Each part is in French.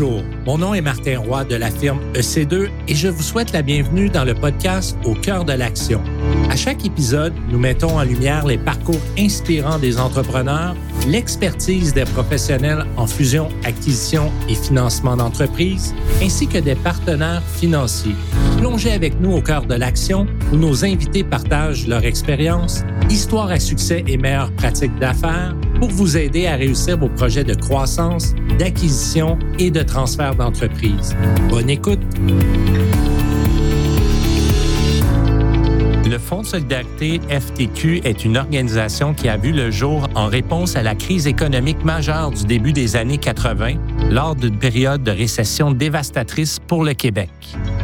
Bonjour, mon nom est Martin Roy de la firme EC2 et je vous souhaite la bienvenue dans le podcast Au cœur de l'action. À chaque épisode, nous mettons en lumière les parcours inspirants des entrepreneurs, l'expertise des professionnels en fusion, acquisition et financement d'entreprises, ainsi que des partenaires financiers. Plongez avec nous au cœur de l'action où nos invités partagent leur expérience, histoire à succès et meilleures pratiques d'affaires pour vous aider à réussir vos projets de croissance, d'acquisition et de transfert d'entreprise. Bonne écoute. Le Fonds de solidarité FTQ est une organisation qui a vu le jour en réponse à la crise économique majeure du début des années 80 lors d'une période de récession dévastatrice pour le Québec.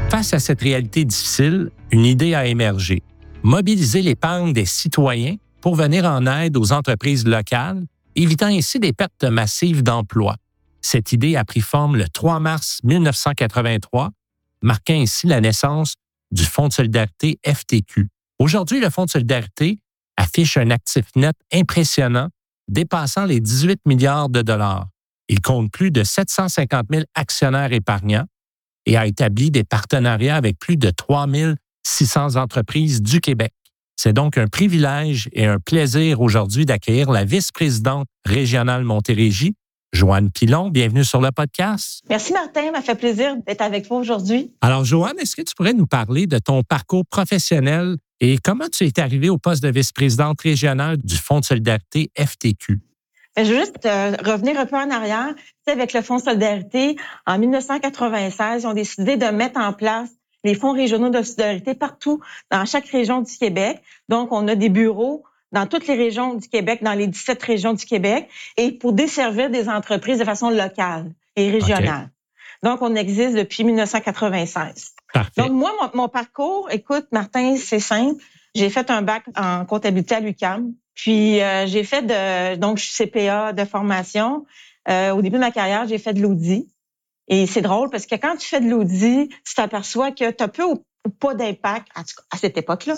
Face à cette réalité difficile, une idée a émergé. Mobiliser l'épargne des citoyens pour venir en aide aux entreprises locales, évitant ainsi des pertes massives d'emplois. Cette idée a pris forme le 3 mars 1983, marquant ainsi la naissance du Fonds de solidarité FTQ. Aujourd'hui, le Fonds de solidarité affiche un actif net impressionnant, dépassant les 18 milliards de dollars. Il compte plus de 750 000 actionnaires épargnants et a établi des partenariats avec plus de 3 600 entreprises du Québec. C'est donc un privilège et un plaisir aujourd'hui d'accueillir la vice-présidente régionale Montérégie, Joanne Pilon. Bienvenue sur le podcast. Merci Martin, m'a fait plaisir d'être avec vous aujourd'hui. Alors Joanne, est-ce que tu pourrais nous parler de ton parcours professionnel et comment tu es arrivée au poste de vice-présidente régionale du Fonds de solidarité FTQ? Ben, je veux juste euh, revenir un peu en arrière. avec le Fonds de solidarité, en 1996, ils ont décidé de mettre en place les fonds régionaux de solidarité partout dans chaque région du Québec. Donc, on a des bureaux dans toutes les régions du Québec, dans les 17 régions du Québec, et pour desservir des entreprises de façon locale et régionale. Donc, on existe depuis 1996. Donc, moi, mon, parcours, écoute, Martin, c'est simple. J'ai fait un bac en comptabilité à l'UQAM. Puis, euh, j'ai fait de, donc, je suis CPA de formation. Euh, au début de ma carrière, j'ai fait de l'audit. Et c'est drôle parce que quand tu fais de l'audit, tu t'aperçois que tu as peu ou pas d'impact, à cette époque-là,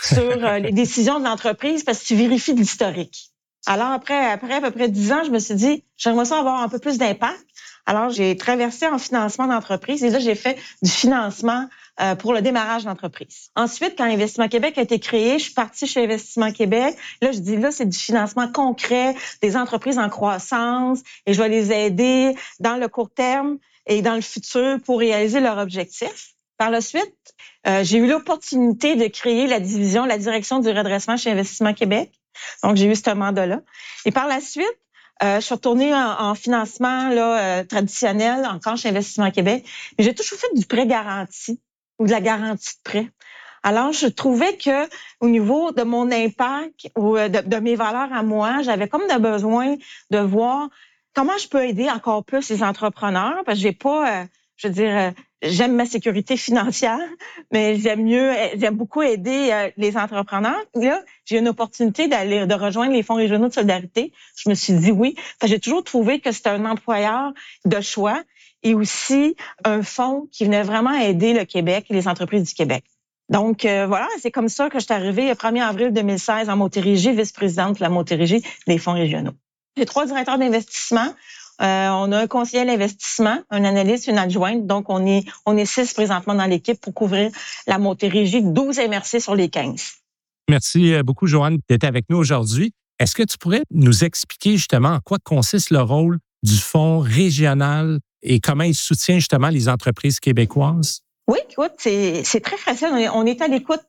sur euh, les décisions de l'entreprise parce que tu vérifies de l'historique. Alors après, après à peu près dix ans, je me suis dit, j'aimerais ça avoir un peu plus d'impact. Alors j'ai traversé en financement d'entreprise et là j'ai fait du financement euh, pour le démarrage d'entreprise. Ensuite, quand Investissement Québec a été créé, je suis partie chez Investissement Québec. Là, je dis là, c'est du financement concret des entreprises en croissance et je vais les aider dans le court terme et dans le futur pour réaliser leurs objectifs. Par la suite, euh, j'ai eu l'opportunité de créer la division, la direction du redressement chez Investissement Québec. Donc, j'ai eu ce mandat-là. Et par la suite, euh, je suis retournée en, financement là, euh, traditionnel, encore chez Investissement Québec. Mais j'ai toujours fait du prêt garanti ou de la garantie de prêt. Alors, je trouvais que au niveau de mon impact ou de, de mes valeurs à moi, j'avais comme de besoin de voir comment je peux aider encore plus les entrepreneurs parce que j'ai pas, je veux dire, j'aime ma sécurité financière, mais j'aime mieux, j'aime beaucoup aider euh, les entrepreneurs. Là, j'ai une opportunité de rejoindre les fonds régionaux de solidarité. Je me suis dit oui. J'ai toujours trouvé que c'était un employeur de choix et aussi un fonds qui venait vraiment aider le Québec et les entreprises du Québec. Donc euh, voilà, c'est comme ça que je suis arrivée le 1er avril 2016 en Montérégie, vice-présidente de la Montérégie des fonds régionaux. J'ai trois directeurs d'investissement. Euh, on a un conseiller à l'investissement, un analyste, une adjointe. Donc, on est, on est six présentement dans l'équipe pour couvrir la Montérégie, 12 MRC sur les 15. Merci euh, beaucoup, Joanne, d'être avec nous aujourd'hui. Est-ce que tu pourrais nous expliquer justement en quoi consiste le rôle du Fonds régional et comment il soutient justement les entreprises québécoises? Oui, écoute, c'est très facile. On est à l'écoute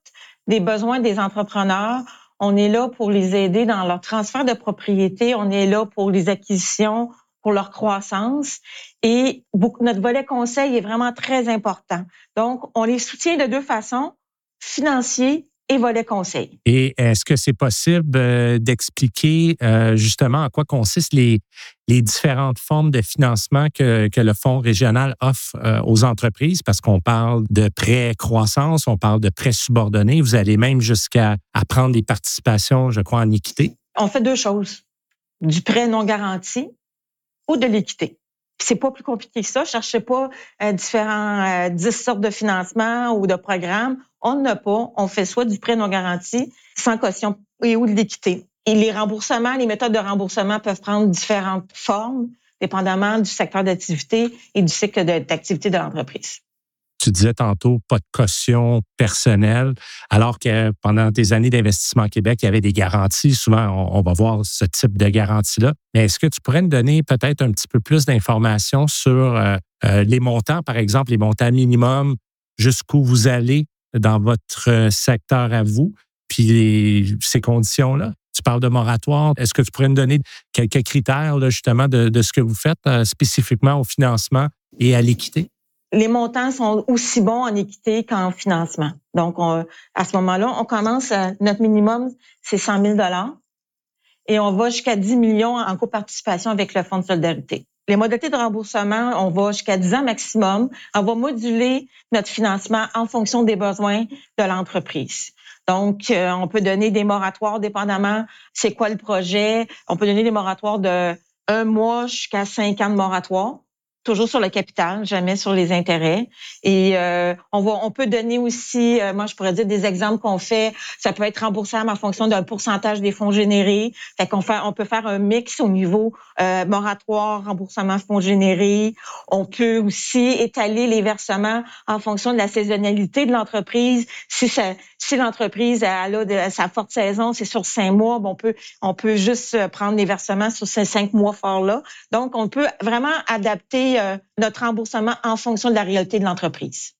des besoins des entrepreneurs. On est là pour les aider dans leur transfert de propriété. On est là pour les acquisitions pour leur croissance. Et notre volet conseil est vraiment très important. Donc, on les soutient de deux façons, financier et volet conseil. Et est-ce que c'est possible euh, d'expliquer euh, justement en quoi consistent les, les différentes formes de financement que, que le Fonds régional offre euh, aux entreprises? Parce qu'on parle de prêts croissance, on parle de prêts subordonnés. Vous allez même jusqu'à prendre des participations, je crois, en équité. On fait deux choses. Du prêt non garanti ou de l'équité. C'est pas plus compliqué que ça. Cherchez pas euh, différents euh, sortes de financement ou de programmes. On n'a pas. On fait soit du prêt non garanti, sans caution et ou de l'équité. Et les remboursements, les méthodes de remboursement peuvent prendre différentes formes. dépendamment du secteur d'activité et du cycle d'activité de l'entreprise. Tu disais tantôt pas de caution personnelle, alors que pendant tes années d'investissement Québec, il y avait des garanties. Souvent, on, va voir ce type de garantie-là. Mais est-ce que tu pourrais nous donner peut-être un petit peu plus d'informations sur euh, euh, les montants, par exemple, les montants minimums, jusqu'où vous allez dans votre secteur à vous, puis ces conditions-là? Tu parles de moratoire. Est-ce que tu pourrais nous donner quelques critères justement de, ce que vous faites euh, spécifiquement au financement et à l'équité? Les montants sont aussi bons en équité qu'en financement. Donc, à ce moment-là, on commence, à, notre minimum, c'est 100 000 et on va jusqu'à 10 millions en coparticipation avec le Fonds de solidarité. Les modalités de remboursement, on va jusqu'à 10 ans maximum. On va moduler notre financement en fonction des besoins de l'entreprise. Donc, euh, on peut donner des moratoires dépendamment c'est quoi le projet. On peut donner des moratoires de un mois jusqu'à cinq ans de moratoire toujours sur le capital, jamais sur les intérêts. Et euh, on va, on peut donner aussi, euh, moi je pourrais dire des exemples qu'on fait. Ça peut être remboursable en fonction d'un pourcentage des fonds générés. Fait qu'on fait, on peut faire un mix au niveau euh, moratoire, remboursement fonds générés. On peut aussi étaler les versements en fonction de la saisonnalité de l'entreprise. Si ça, si l'entreprise a, a sa forte saison, c'est sur cinq mois, on peut, on peut juste prendre les versements sur ces cinq mois forts là. Donc on peut vraiment adapter euh, notre remboursement en fonction de la réalité de l'entreprise.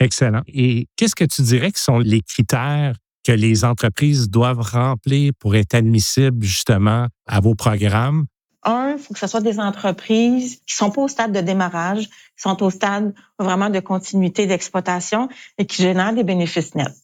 Excellent. Et qu'est-ce que tu dirais que sont les critères que les entreprises doivent remplir pour être admissibles justement à vos programmes? Un, il faut que ce soit des entreprises qui sont pas au stade de démarrage, qui sont au stade vraiment de continuité d'exploitation et qui génèrent des bénéfices nets.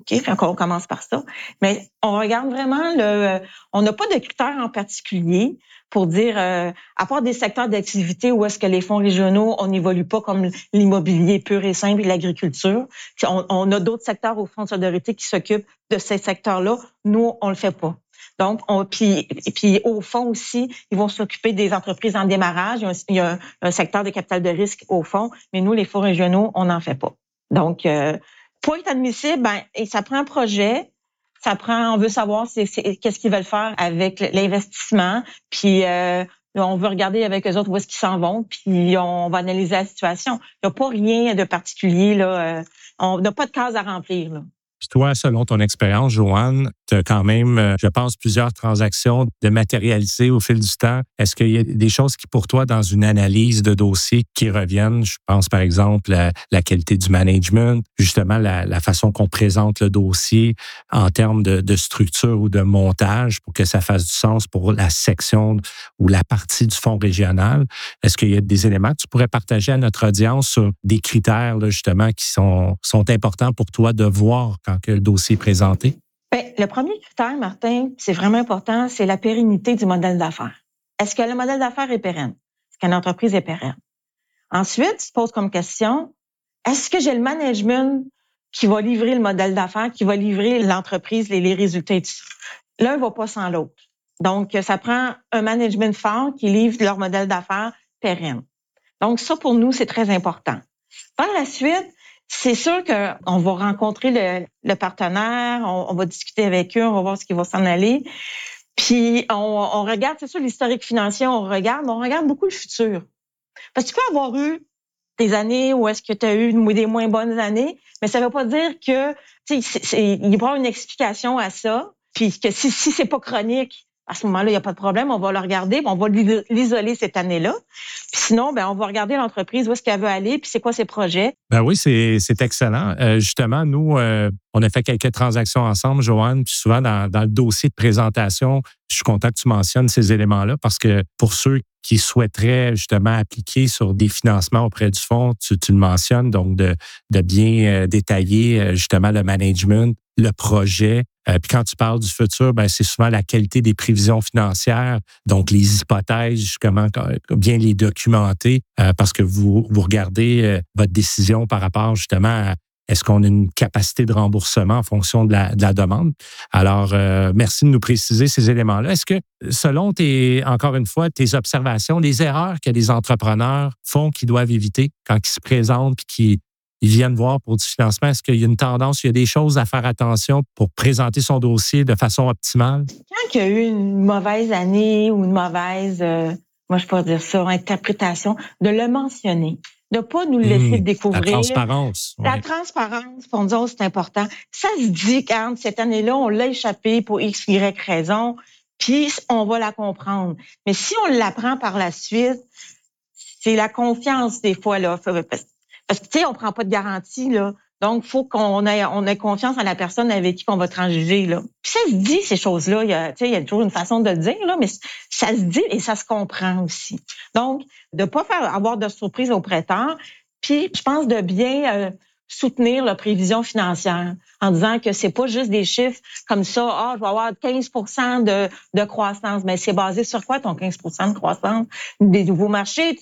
OK, on commence par ça. Mais on regarde vraiment le. On n'a pas de critères en particulier pour dire, euh, à part des secteurs d'activité où est-ce que les fonds régionaux, on n'évolue pas comme l'immobilier pur et simple et l'agriculture. On, a d'autres secteurs au Fonds de solidarité qui s'occupent de ces secteurs-là. Nous, on le fait pas. Donc, on, puis, puis au fond aussi, ils vont s'occuper des entreprises en démarrage. Il y, a un, secteur de capital de risque au fond, mais nous, les fonds régionaux, on n'en fait pas. Donc, euh, pour être admissible, ben, ça prend un projet, ça prend, on veut savoir qu'est-ce qu'ils veulent faire avec l'investissement, puis euh, on veut regarder avec eux autres où est-ce qu'ils s'en vont, puis on va analyser la situation. Il n'y a pas rien de particulier là. Euh, on n'a pas de case à remplir là toi, selon ton expérience, Joanne, quand même, euh, je pense, plusieurs transactions de matérialiser au fil du temps. Est-ce qu'il y a des choses qui, pour toi, dans une analyse de dossier, qui reviennent? Je pense, par exemple, la, la qualité du management, justement, la, façon qu'on présente le dossier en termes de, structure ou de montage pour que ça fasse du sens pour la section ou la partie du fonds régional. Est-ce qu'il y a des éléments que tu pourrais partager à notre audience sur des critères, justement, qui sont, sont importants pour toi de voir quand que le dossier est présenté? Bien, le premier critère, Martin, c'est vraiment important, c'est la pérennité du modèle d'affaires. Est-ce que le modèle d'affaires est pérenne? Est-ce qu'une entreprise est pérenne? Ensuite, tu te poses comme question, est-ce que j'ai le management qui va livrer le modèle d'affaires, qui va livrer l'entreprise, les, les résultats? L'un ne va pas sans l'autre. Donc, ça prend un management fort qui livre leur modèle d'affaires pérenne. Donc, ça, pour nous, c'est très important. Par la suite, c'est sûr qu'on va rencontrer le, partenaire, on, va discuter avec eux, on va voir ce qui va s'en aller. Puis on, regarde, c'est sûr, l'historique financier, on regarde, on regarde beaucoup le futur. Parce que tu peux avoir eu des années où est-ce que tu as eu des moins bonnes années, mais ça ne veut pas dire que il y a une explication à ça. Puis que si, si c'est pas chronique, à ce moment-là, il n'y a pas de problème, on va le regarder, on va l'isoler cette année-là. Puis sinon, ben, on va regarder l'entreprise, où est-ce qu'elle veut aller, puis c'est quoi ses projets. Ben oui, c'est excellent. Euh, justement, nous, euh, on a fait quelques transactions ensemble, Joanne, puis souvent dans, le dossier de présentation, je suis content que tu mentionnes ces éléments-là parce que pour ceux qui souhaiteraient justement appliquer sur des financements auprès du fonds, tu, le mentionnes, donc de, de bien euh, détailler justement le management, le projet. Euh, puis quand tu parles du futur, ben, c'est souvent la qualité des prévisions financières, donc les hypothèses, comment bien les documenter, euh, parce que vous, vous regardez euh, votre décision par rapport justement à est-ce qu'on a une capacité de remboursement en fonction de la, de la demande? Alors, merci de nous préciser ces éléments-là. Est-ce que, selon tes, encore une fois, tes observations, les erreurs que les entrepreneurs font qu'ils doivent éviter quand ils se présentent et qui ils viennent voir pour du financement? Est-ce qu'il y a une tendance, il y a des choses à faire attention pour présenter son dossier de façon optimale? Quand il y a eu une mauvaise année ou une mauvaise, euh, moi je pourrais dire ça, interprétation, de le mentionner, de pas nous laisser mmh, découvrir. La transparence. La transparence, pour nous c'est important. Ça se dit quand cette année-là, on l'a échappé pour X, Y raison, puis on va la comprendre. Mais si on l'apprend par la suite, c'est la confiance des fois là. Parce que tu sais, on prend pas de garantie là. Donc, faut qu'on ait, on ait confiance en la personne avec qui on va transiger, là. Puis ça se dit, ces choses-là. Il y a, il y a toujours une façon de le dire, là, mais ça se dit et ça se comprend aussi. Donc, de pas faire avoir de surprise au prêteur. Puis, je pense de bien euh, soutenir la prévision financière en disant que c'est pas juste des chiffres comme ça, ah, je vais avoir 15 de, de croissance. Mais c'est basé sur quoi ton 15% de croissance? Des nouveaux marchés,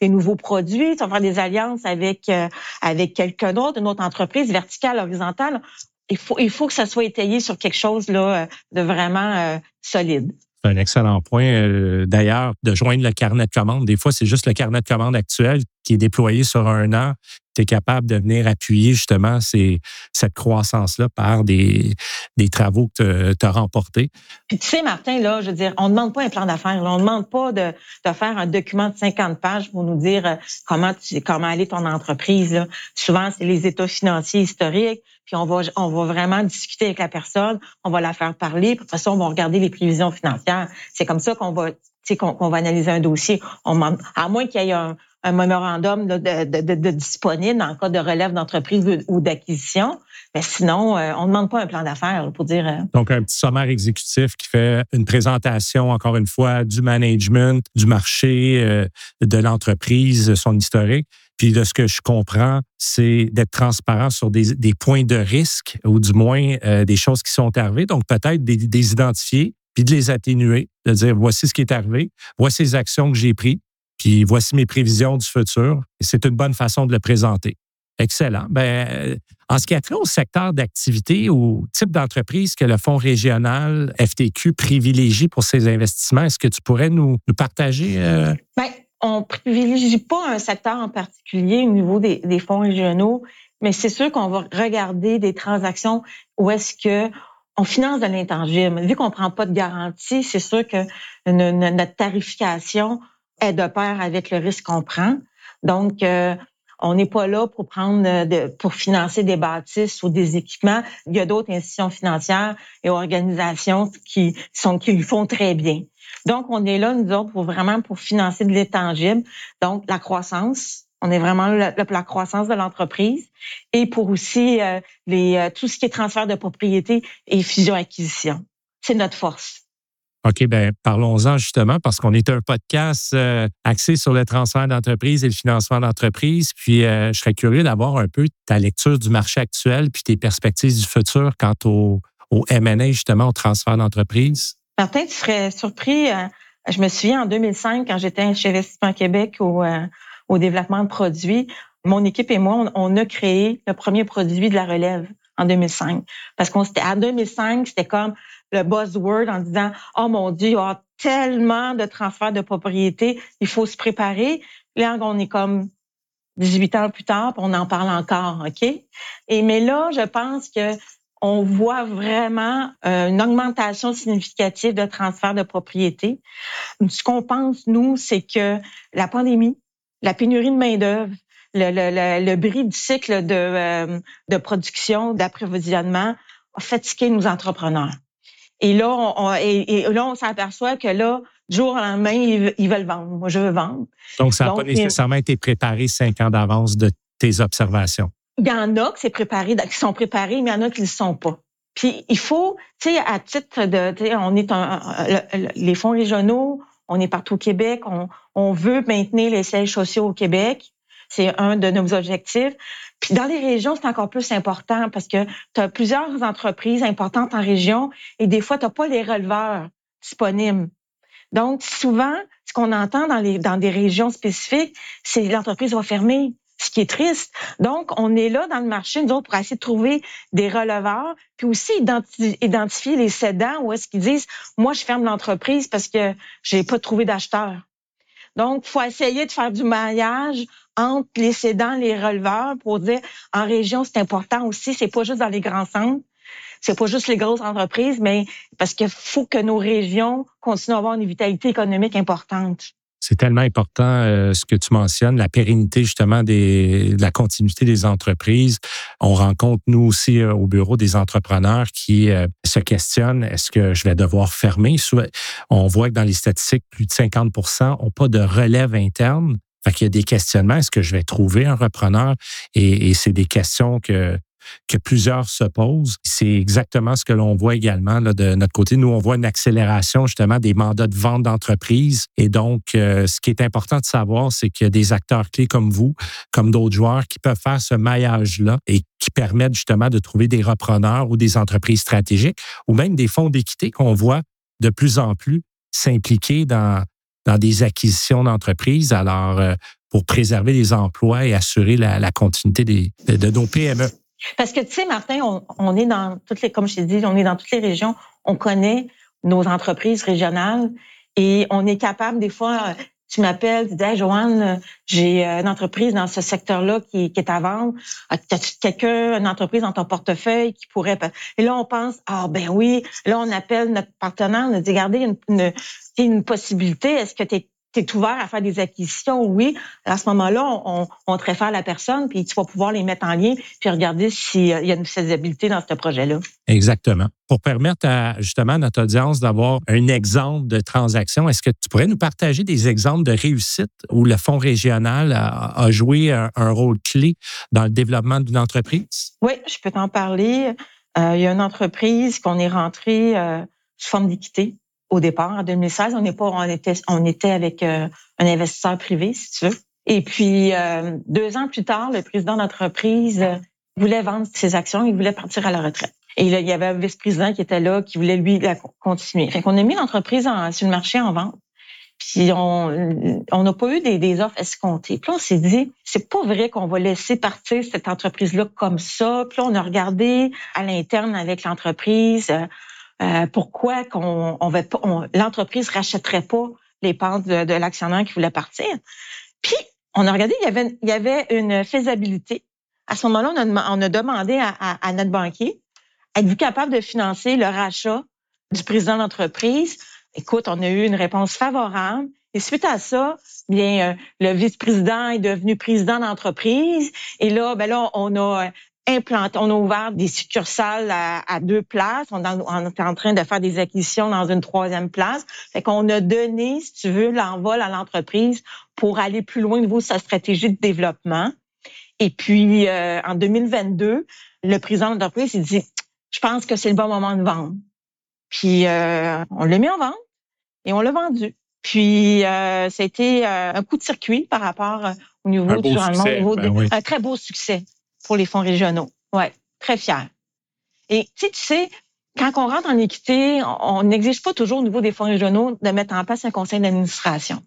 des nouveaux produits, tu vas faire des alliances avec, euh, avec quelqu'un d'autre, une autre entreprise verticale, horizontale. Il faut, il faut que ça soit étayé sur quelque chose là, euh, de vraiment euh, solide. C'est un excellent point. D'ailleurs, de joindre le carnet de commandes. Des fois, c'est juste le carnet de commandes actuel qui est déployé sur un an tu es capable de venir appuyer justement cette croissance-là par des, des travaux que tu as remportés? Puis tu sais, Martin, là, je veux dire, on ne demande pas un plan d'affaires. On ne demande pas de, de, faire un document de 50 pages pour nous dire euh, comment, tu, comment aller ton entreprise. Souvent, c'est les états financiers historiques, puis on va, on va vraiment discuter avec la personne, on va la faire parler, puis de toute façon, on va regarder les prévisions financières. C'est comme ça qu'on va va analyser un dossier. À moins qu'il y ait un, un mémorandum de, de, disponible en cas de relève d'entreprise ou d'acquisition. Mais sinon, euh, on ne demande pas un plan d'affaires pour dire. Euh, Donc, un petit sommaire exécutif qui fait une présentation, encore une fois, du management, du marché, euh, de l'entreprise, son historique. Puis de ce que je comprends, c'est d'être transparent sur des, des, points de risque ou du moins des choses qui sont arrivées. Donc, peut-être des, des identifier, puis de les atténuer, de dire voici ce qui est arrivé, voici les actions que j'ai prises, puis voici mes prévisions du futur. C'est une bonne façon de le présenter. Excellent. Ben, en ce qui a trait au secteur d'activité ou type d'entreprise que le Fonds régional FTQ privilégie pour ses investissements, est-ce que tu pourrais nous, partager? Euh? Bien, on privilégie pas un secteur en particulier au niveau des, fonds régionaux, mais c'est sûr qu'on va regarder des transactions où est-ce que on finance de l'intangible. Vu qu'on prend pas de garantie, c'est sûr que notre tarification est de pair avec le risque qu'on prend. Donc, euh, on n'est pas là pour prendre de, pour financer des bâtisses ou des équipements. Il y a d'autres institutions financières et organisations qui sont qui le font très bien. Donc, on est là, nous autres, pour vraiment pour financer de l'étangible. Donc, la croissance. On est vraiment là pour la croissance de l'entreprise et pour aussi euh, les, euh, tout ce qui est transfert de propriété et fusion-acquisition. C'est notre force. OK, ben parlons-en justement parce qu'on est un podcast euh, axé sur le transfert d'entreprise et le financement d'entreprise. Puis euh, je serais curieux d'avoir un peu ta lecture du marché actuel puis tes perspectives du futur quant au, au M&A, justement, au transfert d'entreprise. Martin, tu serais surpris. Euh, je me souviens en 2005, quand j'étais chez Investissement Québec au, au développement de produits, mon équipe et moi, on, a créé le premier produit de la relève en 2005. Parce qu'on c'était en 2005, c'était comme le buzzword en disant oh mon dieu, il y a tellement de transferts de propriété, il faut se préparer. Là, on est comme 18 ans plus tard, on en parle encore, ok? Et mais là, je pense que on voit vraiment euh, une augmentation significative de transferts de propriété. Ce qu'on pense nous, c'est que la pandémie, la pénurie de main d'œuvre, le, le, le, bris du cycle de, euh, de production, d'approvisionnement a fatigué nos entrepreneurs. Et là, on, et, là, on s'aperçoit que là, du jour au lendemain, ils, veulent vendre. Moi, je veux vendre. Donc, ça n'a pas nécessairement été préparé cinq ans d'avance de tes observations? Il y en a qui, préparé, qui sont préparés, mais il y en a qui ne le sont pas. Puis il faut, tu sais, à titre de, tu sais, on est un, les fonds régionaux, on est partout au Québec, on, on veut maintenir les sièges sociaux au Québec. C'est un de nos objectifs. Puis dans les régions, c'est encore plus important parce que tu as plusieurs entreprises importantes en région et des fois, tu n'as pas les releveurs disponibles. Donc, souvent, ce qu'on entend dans, les, dans des régions spécifiques, c'est l'entreprise va fermer, ce qui est triste. Donc, on est là dans le marché, nous autres, pour essayer de trouver des releveurs, puis aussi identifier les cédants où est-ce qu'ils disent, moi, je ferme l'entreprise parce que j'ai pas trouvé d'acheteur. Donc, faut essayer de faire du maillage entre les cédants, les releveurs, pour dire en région, c'est important aussi. C'est pas juste dans les grands centres, c'est pas juste les grosses entreprises, mais parce qu'il faut que nos régions continuent à avoir une vitalité économique importante. C'est tellement important euh, ce que tu mentionnes, la pérennité justement des, de la continuité des entreprises. On rencontre nous aussi euh, au bureau des entrepreneurs qui euh, se questionnent est-ce que je vais devoir fermer? On voit que dans les statistiques, plus de 50% n'ont pas de relève interne. Fait qu'il y a des questionnements. Est-ce que je vais trouver un repreneur? Et, et c'est des questions que que plusieurs se posent. C'est exactement ce que l'on voit également de notre côté. Nous, on voit une accélération justement des mandats de vente d'entreprise. Et donc, euh, ce qui est important de savoir, c'est qu'il y a des acteurs clés comme vous, comme d'autres joueurs, qui peuvent faire ce maillage-là et qui permettent justement de trouver des repreneurs ou des entreprises stratégiques ou même des fonds d'équité qu'on voit de plus en plus s'impliquer dans, dans des acquisitions d'entreprises. Alors, euh, pour préserver les emplois et assurer la, continuité des, de nos PME. Parce que, tu sais, Martin, on, on, est dans toutes les, comme je t'ai dit, on est dans toutes les régions, on connaît nos entreprises régionales et on est capable, des fois, tu m'appelles, tu dis, hey, Joanne, j'ai une entreprise dans ce secteur-là qui, est à vendre. As-tu quelqu'un, une entreprise dans ton portefeuille qui pourrait... Et là, on pense, ah ben oui. Là, on appelle notre partenaire, on dit, regardez, une, une, une possibilité. Est-ce que tu es tu es ouvert à faire des acquisitions, oui. À ce moment-là, on, on, te réfère la personne, puis tu vas pouvoir les mettre en lien, puis regarder s'il y a une faisabilité dans ce projet-là. Exactement. Pour permettre à justement à notre audience d'avoir un exemple de transaction, est-ce que tu pourrais nous partager des exemples de réussite où le fonds régional a, joué un, rôle clé dans le développement d'une entreprise? Oui, je peux t'en parler. Euh, il y a une entreprise qu'on est rentré euh, sous forme d'équité au départ. En 2016, on, n'est pas, on, était, on était avec euh, un investisseur privé, si tu veux. Et puis, euh, deux ans plus tard, le président d'entreprise euh, voulait vendre ses actions, il voulait partir à la retraite. Et il y avait un vice-président qui était là, qui voulait lui la continuer. Fait qu'on a mis l'entreprise sur le marché en vente. Puis on on n'a pas eu des, des offres escomptées. Puis on s'est dit, c'est pas vrai qu'on va laisser partir cette entreprise-là comme ça. Puis on a regardé à l'interne avec l'entreprise. Euh, pourquoi qu'on on va pas, l'entreprise rachèterait pas les parts de, l'actionnaire qui voulait partir? Puis, on a regardé, il y avait, il y avait une faisabilité. À ce moment-là, on a, demandé à, à, notre banquier, êtes-vous capable de financer le rachat du président d'entreprise? Écoute, on a eu une réponse favorable. Et suite à ça, bien, euh, le vice-président est devenu président d'entreprise. Et là, ben là, on a on a ouvert des succursales à, deux places. On, est en train de faire des acquisitions dans une troisième place. Fait qu'on a donné, si tu veux, l'envol à l'entreprise pour aller plus loin au niveau de sa stratégie de développement. Et puis, euh, en 2022, le président de l'entreprise, il dit, je pense que c'est le bon moment de vendre. Puis, euh, on l'a mis en vente et on l'a vendu. Puis, euh, ça a été euh, un coup de circuit par rapport au niveau du rendement, ben un très beau succès pour les fonds régionaux. Ouais, très fier. Et tu sais, tu sais, quand on rentre en équité, on n'exige pas toujours au niveau des fonds régionaux de mettre en place un conseil d'administration.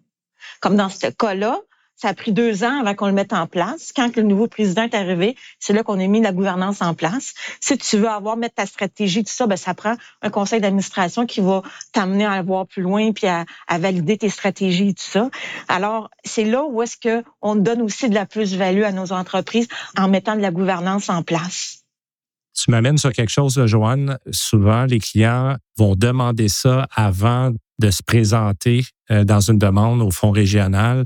Comme dans ce cas-là, ça a pris deux ans avant qu'on le mette en place. Quand le nouveau président est arrivé, c'est là qu'on a mis la gouvernance en place. Si tu veux avoir, mettre ta stratégie, tout ça, ben, ça prend un conseil d'administration qui va t'amener à voir plus loin puis à, valider tes stratégies et tout ça. Alors, c'est là où est-ce que on donne aussi de la plus-value à nos entreprises en mettant de la gouvernance en place. Tu m'amènes sur quelque chose, Joanne. Souvent, les clients vont demander ça avant de se présenter euh, dans une demande au fonds régional.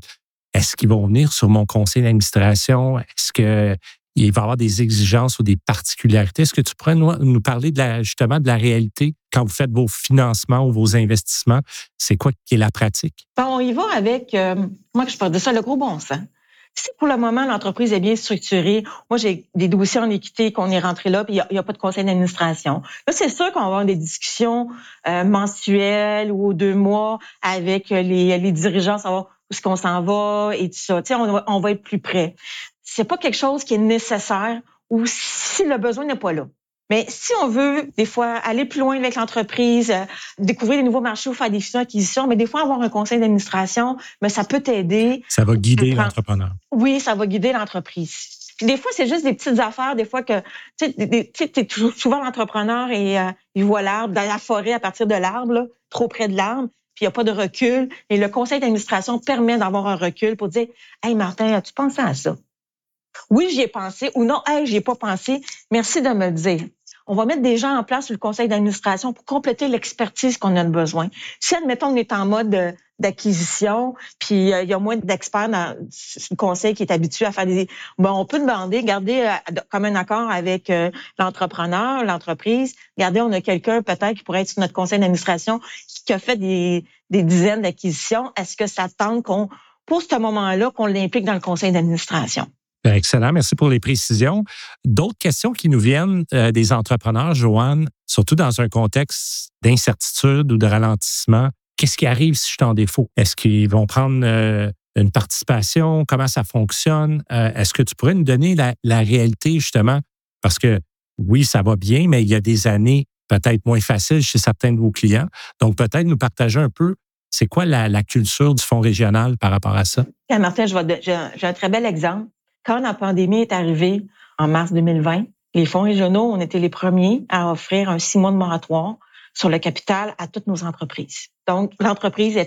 Est-ce qu'ils vont venir sur mon conseil d'administration? Est-ce qu'il va y avoir des exigences ou des particularités? Est-ce que tu pourrais nous, parler justement de la réalité quand vous faites vos financements ou vos investissements? C'est quoi qui est la pratique? on y va avec, euh, moi, je parle de ça, le gros bon sens. Si pour le moment l'entreprise est bien structurée, moi j'ai des dossiers en équité qu'on est rentré là, puis il n'y a, pas de conseil d'administration. Là, c'est sûr qu'on va avoir des discussions euh, mensuelles ou deux mois avec les, les dirigeants, savoir où est-ce qu'on s'en va et tout ça. Tu sais, on va, on va être plus près. C'est pas quelque chose qui est nécessaire ou si le besoin n'est pas là. Mais si on veut, des fois, aller plus loin avec l'entreprise, euh, découvrir des nouveaux marchés ou faire des fusions acquisitions, mais des fois, avoir un conseil d'administration, mais ça peut t'aider. Ça va guider l'entrepreneur. Oui, ça va guider l'entreprise. Puis des fois, c'est juste des petites affaires, des fois que, tu sais, souvent l'entrepreneur et euh, il voit l'arbre dans la forêt à partir de l'arbre, trop près de l'arbre puis il n'y a pas de recul. Et le conseil d'administration permet d'avoir un recul pour dire Hey Martin, as-tu pensé à ça? Oui, j'y ai pensé ou non, hey, j'y ai pas pensé. Merci de me le dire. On va mettre des gens en place sur le conseil d'administration pour compléter l'expertise qu'on a besoin. Si, admettons, on est en mode d'acquisition, puis euh, il y a moins d'experts dans le conseil qui est habitué à faire des... Bon, on peut demander, garder euh, comme un accord avec euh, l'entrepreneur, l'entreprise, regardez, on a quelqu'un peut-être qui pourrait être sur notre conseil d'administration qui a fait des, des dizaines d'acquisitions. Est-ce que ça tente qu'on, pour ce moment-là, qu'on l'implique dans le conseil d'administration? Excellent, merci pour les précisions. D'autres questions qui nous viennent euh, des entrepreneurs, Joanne, surtout dans un contexte d'incertitude ou de ralentissement. Qu'est-ce qui arrive si je suis en défaut? Est-ce qu'ils vont prendre euh, une participation? Comment ça fonctionne? Euh, est-ce que tu pourrais nous donner la, réalité justement? Parce que oui, ça va bien, mais il y a des années peut-être moins faciles chez certains de vos clients. Donc peut-être nous partager un peu c'est quoi la, culture du fonds régional par rapport à ça? Martin, j'ai un très bel exemple quand la pandémie est arrivée en mars 2020, les fonds régionaux, on était les premiers à offrir un six mois de moratoire sur le capital à toutes nos entreprises. Donc, l'entreprise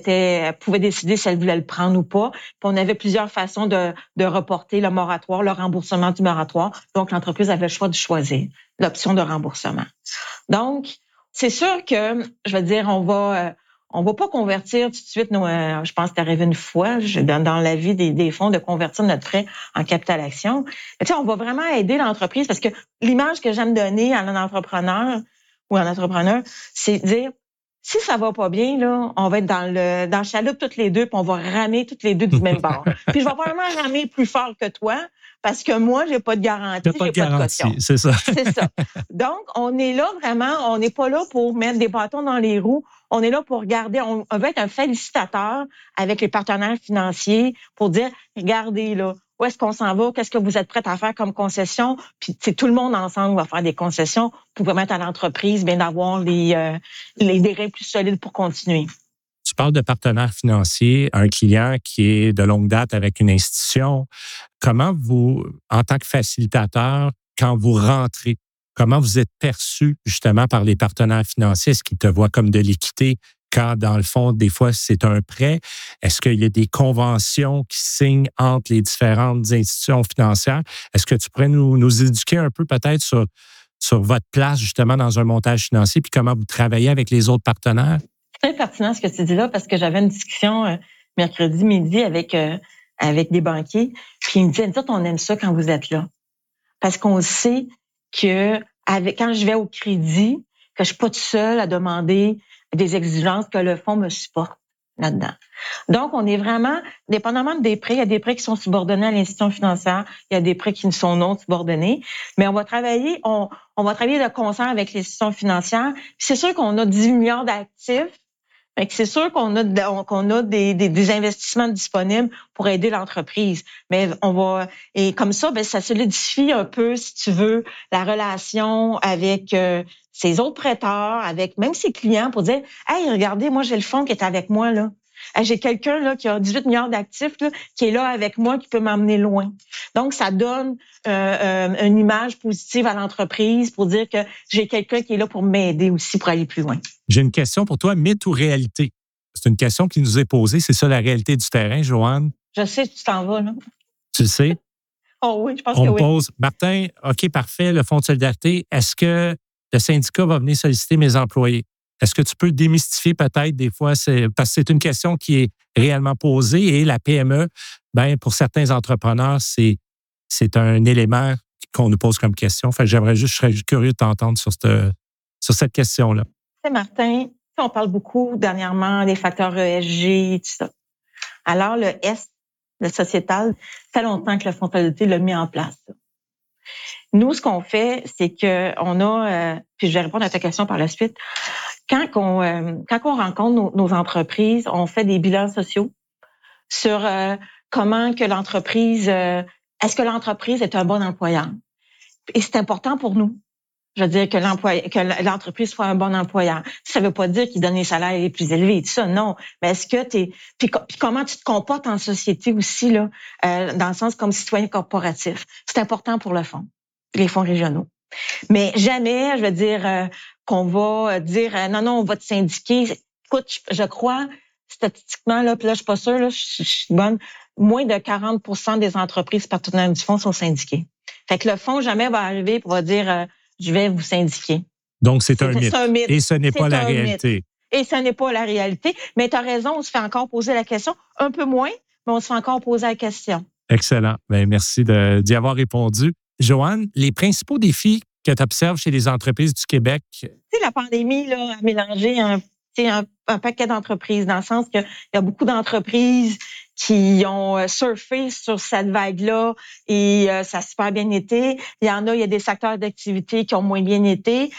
pouvait décider si elle voulait le prendre ou pas. Puis on avait plusieurs façons de, de reporter le moratoire, le remboursement du moratoire. Donc, l'entreprise avait le choix de choisir l'option de remboursement. Donc, c'est sûr que, je veux dire, on va euh, on va pas convertir tout de suite nos, euh, je pense que c'est arrivé une fois dans, dans la vie des, des, fonds de convertir notre prêt en capital action. tu sais, on va vraiment aider l'entreprise parce que l'image que j'aime donner à un entrepreneur ou à un entrepreneur, c'est dire si ça va pas bien là, on va être dans le dans le chaloupe toutes les deux, puis on va ramer toutes les deux du même bord. puis je vais probablement ramer plus fort que toi parce que moi j'ai pas de garantie, pas de garantie, c'est ça. c'est ça. Donc on est là vraiment, on n'est pas là pour mettre des bâtons dans les roues. On est là pour regarder, on, veut être un félicitateur avec les partenaires financiers pour dire, regardez là, où est-ce qu'on s'en va, qu'est-ce que vous êtes prêts à faire comme concession, puis tout le monde ensemble va faire des concessions pour permettre à l'entreprise bien d'avoir les, euh, les des plus solides pour continuer. Tu parles de partenaires financiers, un client qui est de longue date avec une institution. Comment vous, en tant que facilitateur, quand vous rentrez Comment vous êtes perçu justement par les partenaires financiers? Est-ce qu'ils te voient comme de l'équité quand, dans le fond, des fois, c'est un prêt? Est-ce qu'il y a des conventions qui signent entre les différentes institutions financières? Est-ce que tu pourrais nous, nous éduquer un peu peut-être sur, sur votre place justement dans un montage financier puis comment vous travaillez avec les autres partenaires? Très pertinent ce que tu dis là parce que j'avais une discussion euh, mercredi midi avec, euh, avec des banquiers. Puis ils me disaient, on aime ça quand vous êtes là. Parce qu'on sait que avec, quand je vais au crédit, que je suis pas toute seule à demander des exigences, que le fonds me supporte là-dedans. Donc, on est vraiment, dépendamment des prêts, il y a des prêts qui sont subordonnés à l'institution financière, il y a des prêts qui ne sont non subordonnés, mais on va travailler, on, on va travailler de concert avec l'institution financière. C'est sûr qu'on a 10 milliards d'actifs, c'est sûr qu'on a, qu'on a des, des, investissements disponibles pour aider l'entreprise. Mais on va et comme ça, ben, ça solidifie un peu, si tu veux, la relation avec euh, ses autres prêteurs, avec même ses clients pour dire Hey, regardez, moi j'ai le fonds qui est avec moi là. J'ai quelqu'un là qui a 18 milliards d'actifs qui est là avec moi, qui peut m'emmener loin. Donc, ça donne euh, euh, une image positive à l'entreprise pour dire que j'ai quelqu'un qui est là pour m'aider aussi pour aller plus loin. J'ai une question pour toi, mythe ou réalité? C'est une question qui nous est posée. C'est ça la réalité du terrain, Joanne? Je sais tu t'en vas, là. Tu le sais? oh oui, je pense On que oui. pose, Martin, OK, parfait, le Fonds de solidarité, est-ce que le syndicat va venir solliciter mes employés? Est-ce que tu peux démystifier peut-être des fois, parce que c'est une question qui est réellement posée et la PME, ben, pour certains entrepreneurs, c'est, c'est un élément qu'on nous pose comme question. Enfin, j'aimerais juste, je serais curieux de t'entendre sur cette, sur cette question-là. C'est Martin, on parle beaucoup dernièrement des facteurs ESG tout ça. Alors, le S, le sociétal, ça fait longtemps que le Fonds de l'a mis en place. Nous, ce qu'on fait, c'est que on a, euh, puis je vais répondre à ta question par la suite, quand on, euh, quand on rencontre nos, entreprises, on fait des bilans sociaux sur euh, comment que l'entreprise, euh, est-ce que l'entreprise est un bon employeur? Et c'est important pour nous. Je veux dire que que l'entreprise soit un bon employeur. Ça veut pas dire qu'il donne les salaires les plus élevés, tout ça, non. Mais est-ce que tu puis, comment tu te comportes en société aussi là, dans le sens comme citoyen corporatif? C'est important pour le fond, les fonds régionaux. Mais jamais, je veux dire, qu'on va dire euh, non, non, on va te syndiquer. Écoute, je, crois statistiquement, là, puis là, je suis pas sûre, là, je, suis bonne, moins de 40% des entreprises partenaires du fonds sont syndiquées. Fait que le fonds jamais va arriver pour dire euh, je vais vous syndiquer. Donc, c'est un, mythe. Et ce n'est pas la réalité. Et ce n'est pas la réalité. Mais tu as raison, on se fait encore poser la question. Un peu moins, mais on se fait encore poser la question. Excellent. Bien, merci d'y avoir répondu. Joanne, les principaux défis que tu observes chez les entreprises du Québec? Tu sais, la pandémie là, a mélangé un, un, un paquet d'entreprises, dans le sens qu'il y a beaucoup d'entreprises qui ont euh, surfé sur cette vague-là et euh, ça a super bien été. Il y en a, il y a des secteurs d'activité qui ont moins bien été.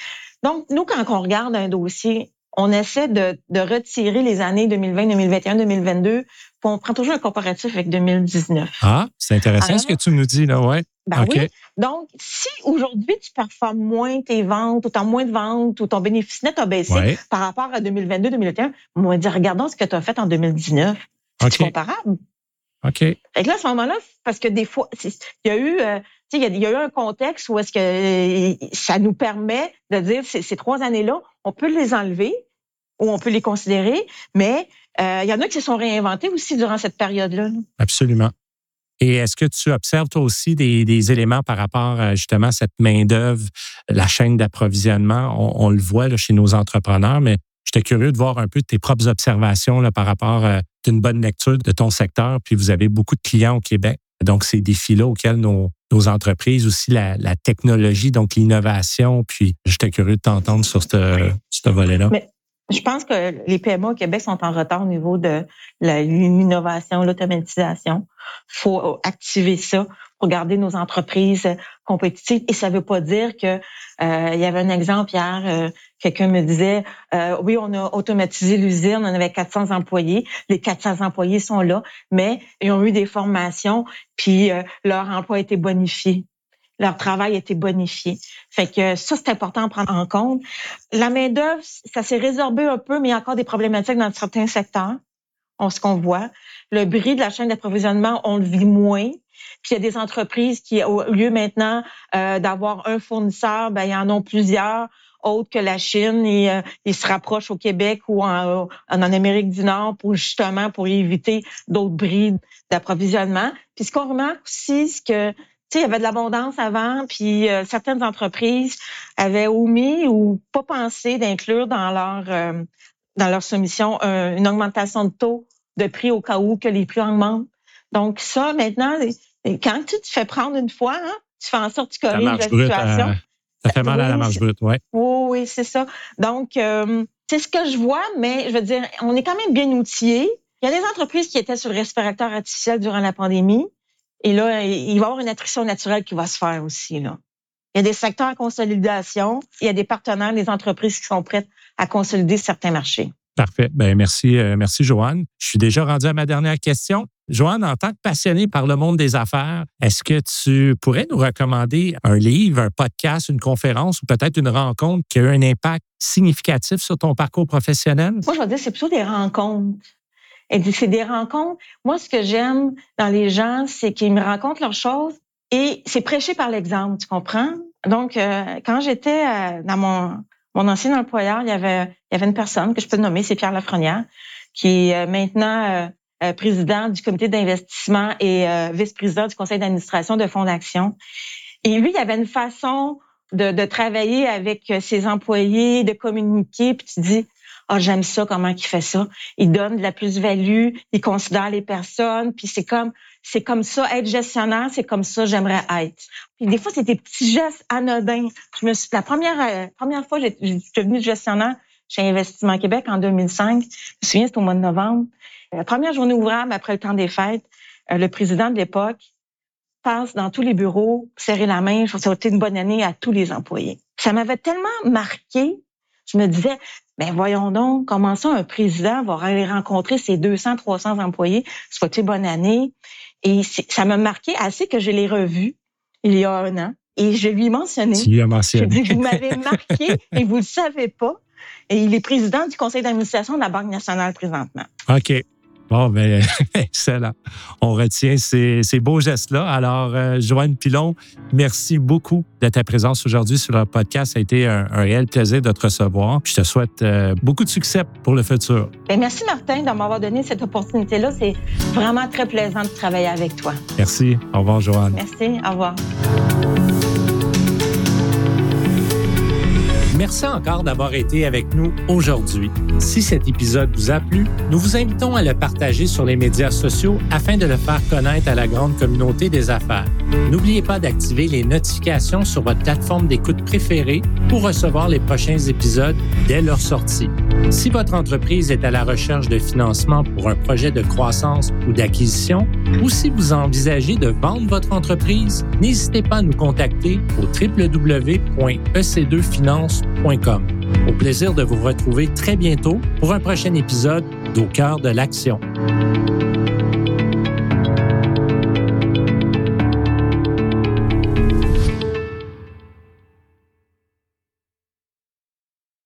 Donc, nous, quand on regarde un dossier, on essaie de, de retirer les années 2020, 2021, 2022. Puis on prend toujours un comparatif avec 2019. Ah, c'est intéressant ce que tu nous dis là, ouais. Ben oui. Donc, si aujourd'hui tu performes moins tes ventes, ou tu as moins de ventes, ou ton bénéfice net a baissé par rapport à 2022, 2021, on va dire regardons ce que tu as fait en 2019. C'est comparable. OK. Fait que là, à ce moment-là, parce que des fois, il y a eu, euh, il y, a eu un contexte où est-ce que euh, ça nous permet de dire ces, trois années-là, on peut les enlever ou on peut les considérer, mais euh, il y en a qui se sont réinventés aussi durant cette période-là. Absolument. Et est-ce que tu observes toi aussi des, éléments par rapport à justement cette main-d'œuvre, la chaîne d'approvisionnement? On, le voit chez nos entrepreneurs, mais j'étais curieux de voir un peu tes propres observations par rapport à une bonne lecture de ton secteur. Puis vous avez beaucoup de clients au Québec. Donc, ces défis-là auxquels nos, nos entreprises, aussi la, la technologie, donc l'innovation. Puis, j'étais curieux de t'entendre sur ce, ce volet-là. Je pense que les PME au Québec sont en retard au niveau de l'innovation, l'automatisation. Il faut activer ça pour garder nos entreprises compétitives. Et ça ne veut pas dire que euh, il y avait un exemple hier, euh, quelqu'un me disait euh, oui, on a automatisé l'usine, on avait 400 employés, les 400 employés sont là, mais ils ont eu des formations, puis leur emploi a été bonifié leur travail a été bonifié. Fait que ça, c'est important à prendre en compte. La main-d'œuvre, ça s'est résorbé un peu, mais il y a encore des problématiques dans certains secteurs. On ce qu'on voit. Le bris de la chaîne d'approvisionnement, on le vit moins. Puis il y a des entreprises qui, au lieu maintenant euh, d'avoir un fournisseur, ben, il y en ont plusieurs autres que la Chine et euh, ils se rapprochent au Québec ou en, en, Amérique du Nord pour justement pour éviter d'autres bris d'approvisionnement. Puis ce qu'on remarque aussi, c'est que il y avait de l'abondance avant, puis euh, certaines entreprises avaient omis ou pas pensé d'inclure dans leur euh, dans leur soumission une augmentation de taux de prix au cas où que les prix augmentent. Donc ça, maintenant, quand tu te fais prendre une fois, hein, tu fais en sorte que tu corriges la, situation. Euh, ça fait mal à la marge brute, ouais. Oui, oui, c'est ça. Donc, c'est ce que je vois, mais je veux dire, on est quand même bien outillés. Il y a des entreprises qui étaient sur le respirateur artificiel durant la pandémie. Et là, il va y avoir une attrition naturelle qui va se faire aussi. Là. Il y a des secteurs en consolidation, il y a des partenaires, des entreprises qui sont prêtes à consolider certains marchés. Parfait. Ben merci, euh, merci Joanne. Je suis déjà rendu à ma dernière question. Joanne, en tant que passionnée par le monde des affaires, est-ce que tu pourrais nous recommander un livre, un podcast, une conférence ou peut-être une rencontre qui a eu un impact significatif sur ton parcours professionnel? Moi, je vais dire, c'est plutôt des rencontres. C'est des rencontres. Moi, ce que j'aime dans les gens, c'est qu'ils me racontent leurs choses et c'est prêché par l'exemple, tu comprends? Donc, euh, quand j'étais euh, dans mon, mon ancien employeur, il y avait, il y avait une personne que je peux nommer, c'est Pierre Lafrenière, qui est euh, maintenant président du comité d'investissement et vice-président du conseil d'administration de Fonds d'action. Et lui, il avait une façon de, de travailler avec ses employés, de communiquer, puis tu dis, ah j'aime ça comment il fait ça. Il donne de la plus-value, il considère les personnes, puis c'est comme c'est comme ça être gestionnaire, c'est comme ça j'aimerais être. Puis des fois c'est des petits gestes anodins. Je me suis la première euh, première fois j'ai devenu gestionnaire chez Investissement Québec en 2005. Je me souviens c'était au mois de novembre. La première journée ouvrable après le temps des fêtes, euh, le président de l'époque passe dans tous les bureaux, serrer la main, je souhaiter une bonne année à tous les employés. Ça m'avait tellement marqué je me disais, ben voyons donc, comment ça un président va aller rencontrer ses 200, 300 employés, souhaiter bonne année? Et ça m'a marqué assez que je l'ai revu il y a un an. Et je lui ai mentionné. Tu lui as mentionné. vous m'avez marqué et vous le savez pas. Et il est président du conseil d'administration de la Banque nationale présentement. OK. Bon, ben, excellent. On retient ces, beaux gestes-là. Alors, euh, Joanne Pilon, merci beaucoup de ta présence aujourd'hui sur le podcast. Ça a été un, réel plaisir de te recevoir. Je te souhaite euh, beaucoup de succès pour le futur. Ben, merci, Martin, de m'avoir donné cette opportunité-là. C'est vraiment très plaisant de travailler avec toi. Merci. Au revoir, Joanne. Merci. Au revoir. Merci encore d'avoir été avec nous aujourd'hui. Si cet épisode vous a plu, nous vous invitons à le partager sur les médias sociaux afin de le faire connaître à la grande communauté des affaires. N'oubliez pas d'activer les notifications sur votre plateforme d'écoute préférée pour recevoir les prochains épisodes dès leur sortie. Si votre entreprise est à la recherche de financement pour un projet de croissance ou d'acquisition, ou si vous envisagez de vendre votre entreprise, n'hésitez pas à nous contacter au www.ec2finance.com. Au plaisir de vous retrouver très bientôt pour un prochain épisode d'Au cœur de l'action.